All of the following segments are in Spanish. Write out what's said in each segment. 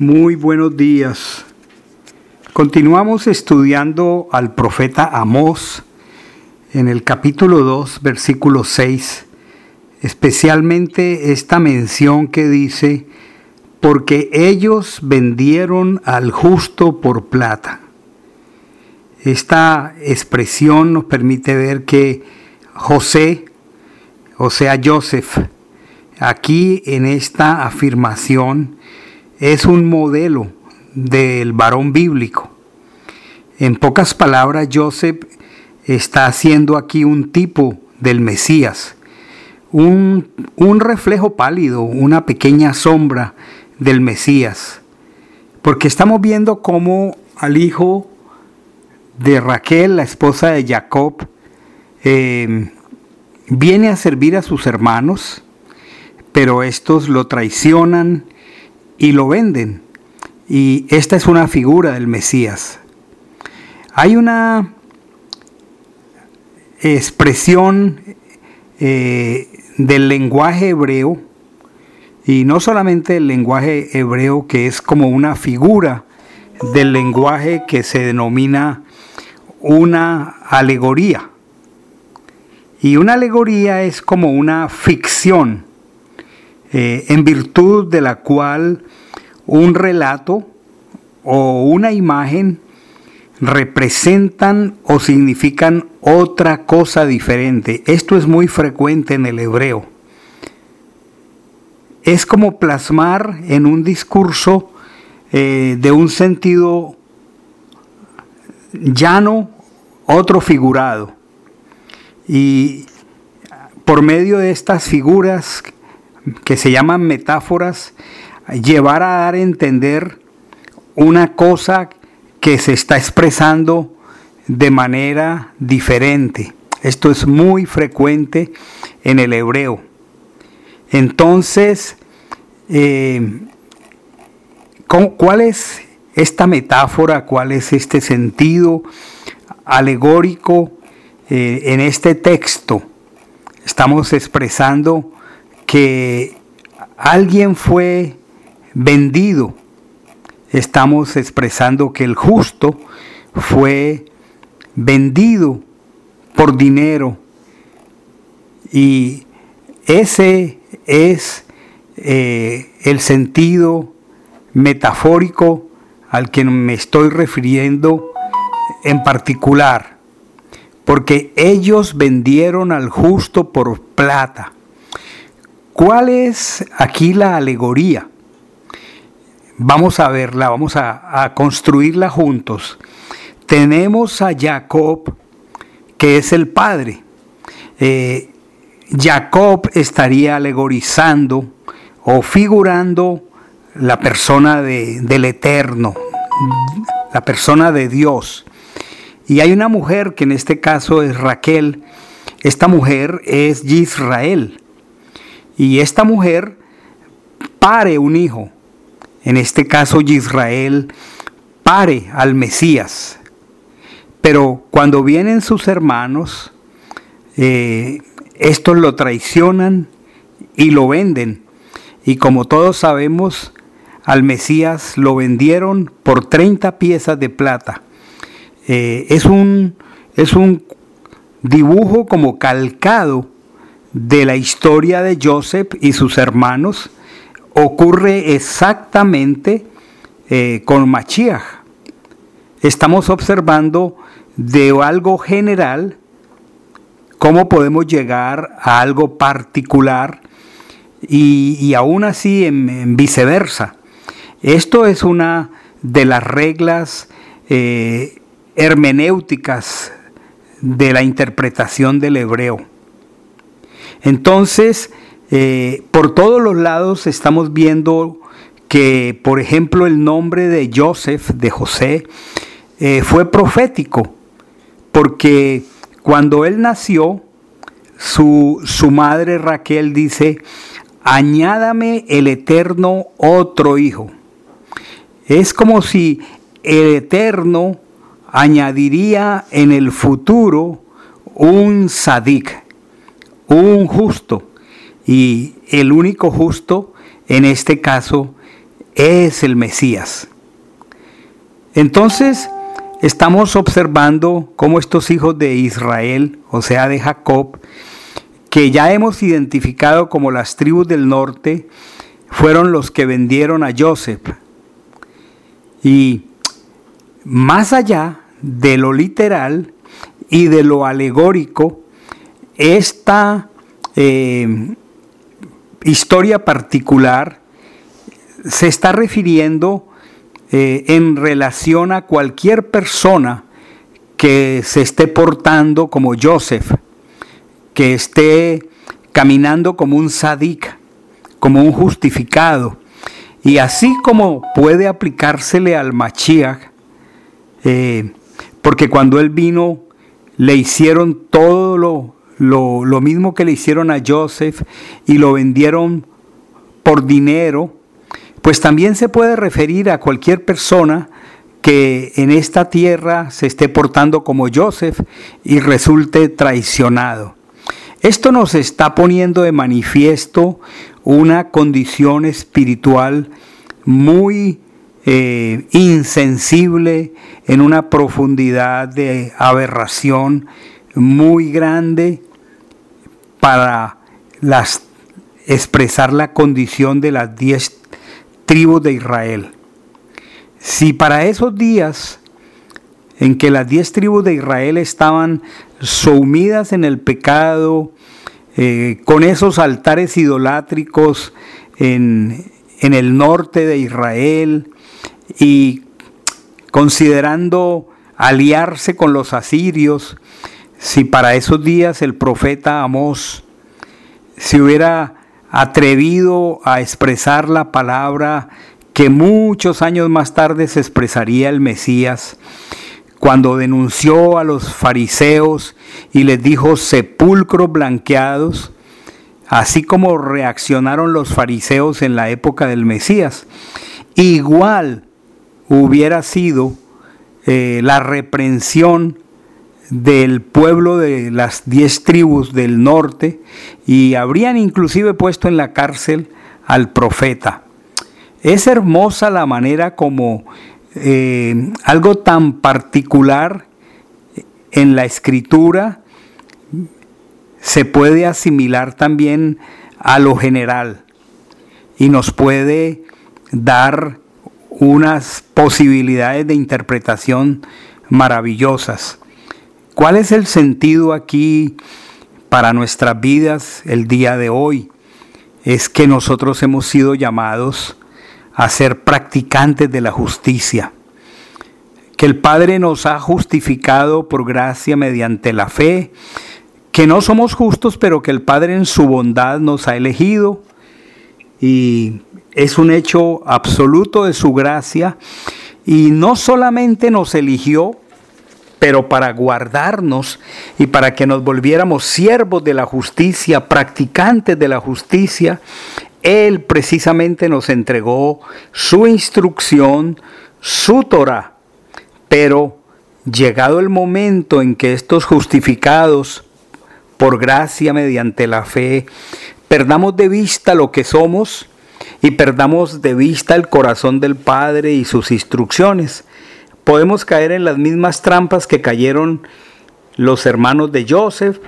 Muy buenos días. Continuamos estudiando al profeta Amós en el capítulo 2, versículo 6, especialmente esta mención que dice, porque ellos vendieron al justo por plata. Esta expresión nos permite ver que José, o sea, Joseph, aquí en esta afirmación es un modelo del varón bíblico. En pocas palabras, Joseph está haciendo aquí un tipo del Mesías, un, un reflejo pálido, una pequeña sombra del Mesías, porque estamos viendo cómo al hijo de Raquel, la esposa de Jacob, eh, viene a servir a sus hermanos, pero estos lo traicionan y lo venden. Y esta es una figura del Mesías. Hay una expresión eh, del lenguaje hebreo, y no solamente el lenguaje hebreo que es como una figura del lenguaje que se denomina una alegoría. Y una alegoría es como una ficción, eh, en virtud de la cual un relato o una imagen representan o significan otra cosa diferente. Esto es muy frecuente en el hebreo. Es como plasmar en un discurso eh, de un sentido llano otro figurado. Y por medio de estas figuras que se llaman metáforas, llevar a dar a entender una cosa que se está expresando de manera diferente. Esto es muy frecuente en el hebreo. Entonces, eh, ¿cuál es esta metáfora? ¿Cuál es este sentido alegórico eh, en este texto? Estamos expresando que alguien fue vendido. Estamos expresando que el justo fue vendido por dinero. Y ese es eh, el sentido metafórico al que me estoy refiriendo en particular. Porque ellos vendieron al justo por plata. ¿Cuál es aquí la alegoría? Vamos a verla, vamos a, construirla juntos. Tenemos a Jacob, que es el padre. Eh, Jacob estaría alegorizando o figurando la persona del Eterno, la persona de Dios. Y hay una mujer que en este caso es Raquel. Esta mujer es Israel. Y esta mujer pare un hijo en este caso Israel, pare al Mesías. Pero cuando vienen sus hermanos, eh, estos lo traicionan y lo venden. Y como todos sabemos, al Mesías lo vendieron por 30 piezas de plata. Eh, es, un, es un dibujo como calcado de la historia de Joseph y sus hermanos ocurre exactamente eh, con Machiach. Estamos observando de algo general cómo podemos llegar a algo particular y, aún así en, viceversa. Esto es una de las reglas eh, hermenéuticas de la interpretación del hebreo. Entonces, eh, por todos los lados estamos viendo que, por ejemplo, el nombre de Joseph, de José, eh, fue profético, porque cuando él nació, su, su madre Raquel dice, añádame el eterno otro hijo. Es como si el eterno añadiría en el futuro un sadik, un justo y el único justo en este caso es el Mesías. Entonces, estamos observando cómo estos hijos de Israel, o sea, de Jacob, que ya hemos identificado como las tribus del norte, fueron los que vendieron a Joseph. Y más allá de lo literal y de lo alegórico, esta eh, historia particular se está refiriendo eh, en relación a cualquier persona que se esté portando como Joseph, que esté caminando como un sadik, como un justificado. Y así como puede aplicársele al Machiach, eh, porque cuando él vino le hicieron todo lo, lo, lo mismo que le hicieron a Joseph y lo vendieron por dinero, pues también se puede referir a cualquier persona que en esta tierra se esté portando como Joseph y resulte traicionado. Esto nos está poniendo de manifiesto una condición espiritual muy eh, insensible, en una profundidad de aberración muy grande para las, expresar la condición de las diez tribus de Israel. Si para esos días en que las diez tribus de Israel estaban sumidas en el pecado, eh, con esos altares idolátricos en, en el norte de Israel y considerando aliarse con los asirios, si para esos días el profeta Amós se hubiera atrevido a expresar la palabra que muchos años más tarde se expresaría el Mesías, cuando denunció a los fariseos y les dijo sepulcros blanqueados, así como reaccionaron los fariseos en la época del Mesías. Igual hubiera sido eh, la reprensión del pueblo de las diez tribus del norte y habrían inclusive puesto en la cárcel al profeta. Es hermosa la manera como eh, algo tan particular en la escritura se puede asimilar también a lo general y nos puede dar unas posibilidades de interpretación maravillosas. ¿Cuál es el sentido aquí para nuestras vidas el día de hoy? Es que nosotros hemos sido llamados a ser practicantes de la justicia, que el Padre nos ha justificado por gracia mediante la fe, que no somos justos, pero que el Padre en su bondad nos ha elegido. Y es un hecho absoluto de su gracia. Y no solamente nos eligió, pero para guardarnos y para que nos volviéramos siervos de la justicia, practicantes de la justicia, Él precisamente nos entregó su instrucción, su Torah. Pero llegado el momento en que estos justificados por gracia mediante la fe, perdamos de vista lo que somos y perdamos de vista el corazón del Padre y sus instrucciones, podemos caer en las mismas trampas que cayeron los hermanos de Joseph,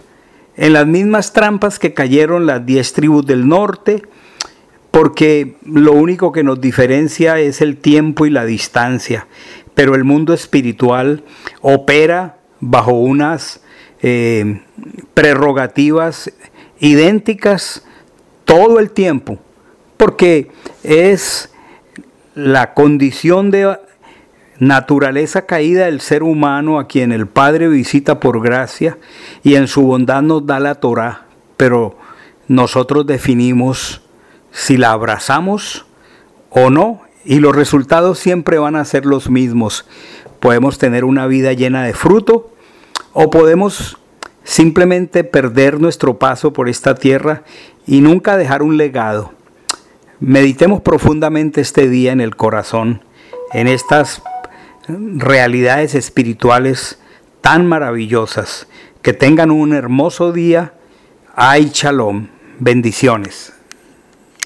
en las mismas trampas que cayeron las diez tribus del norte, porque lo único que nos diferencia es el tiempo y la distancia, pero el mundo espiritual opera bajo unas eh, prerrogativas idénticas todo el tiempo, porque es la condición de naturaleza caída del ser humano a quien el Padre visita por gracia y en su bondad nos da la Torah, pero nosotros definimos si la abrazamos o no y los resultados siempre van a ser los mismos. Podemos tener una vida llena de fruto o podemos simplemente perder nuestro paso por esta tierra y nunca dejar un legado. Meditemos profundamente este día en el corazón, en estas realidades espirituales tan maravillosas. Que tengan un hermoso día. Ay, shalom. Bendiciones.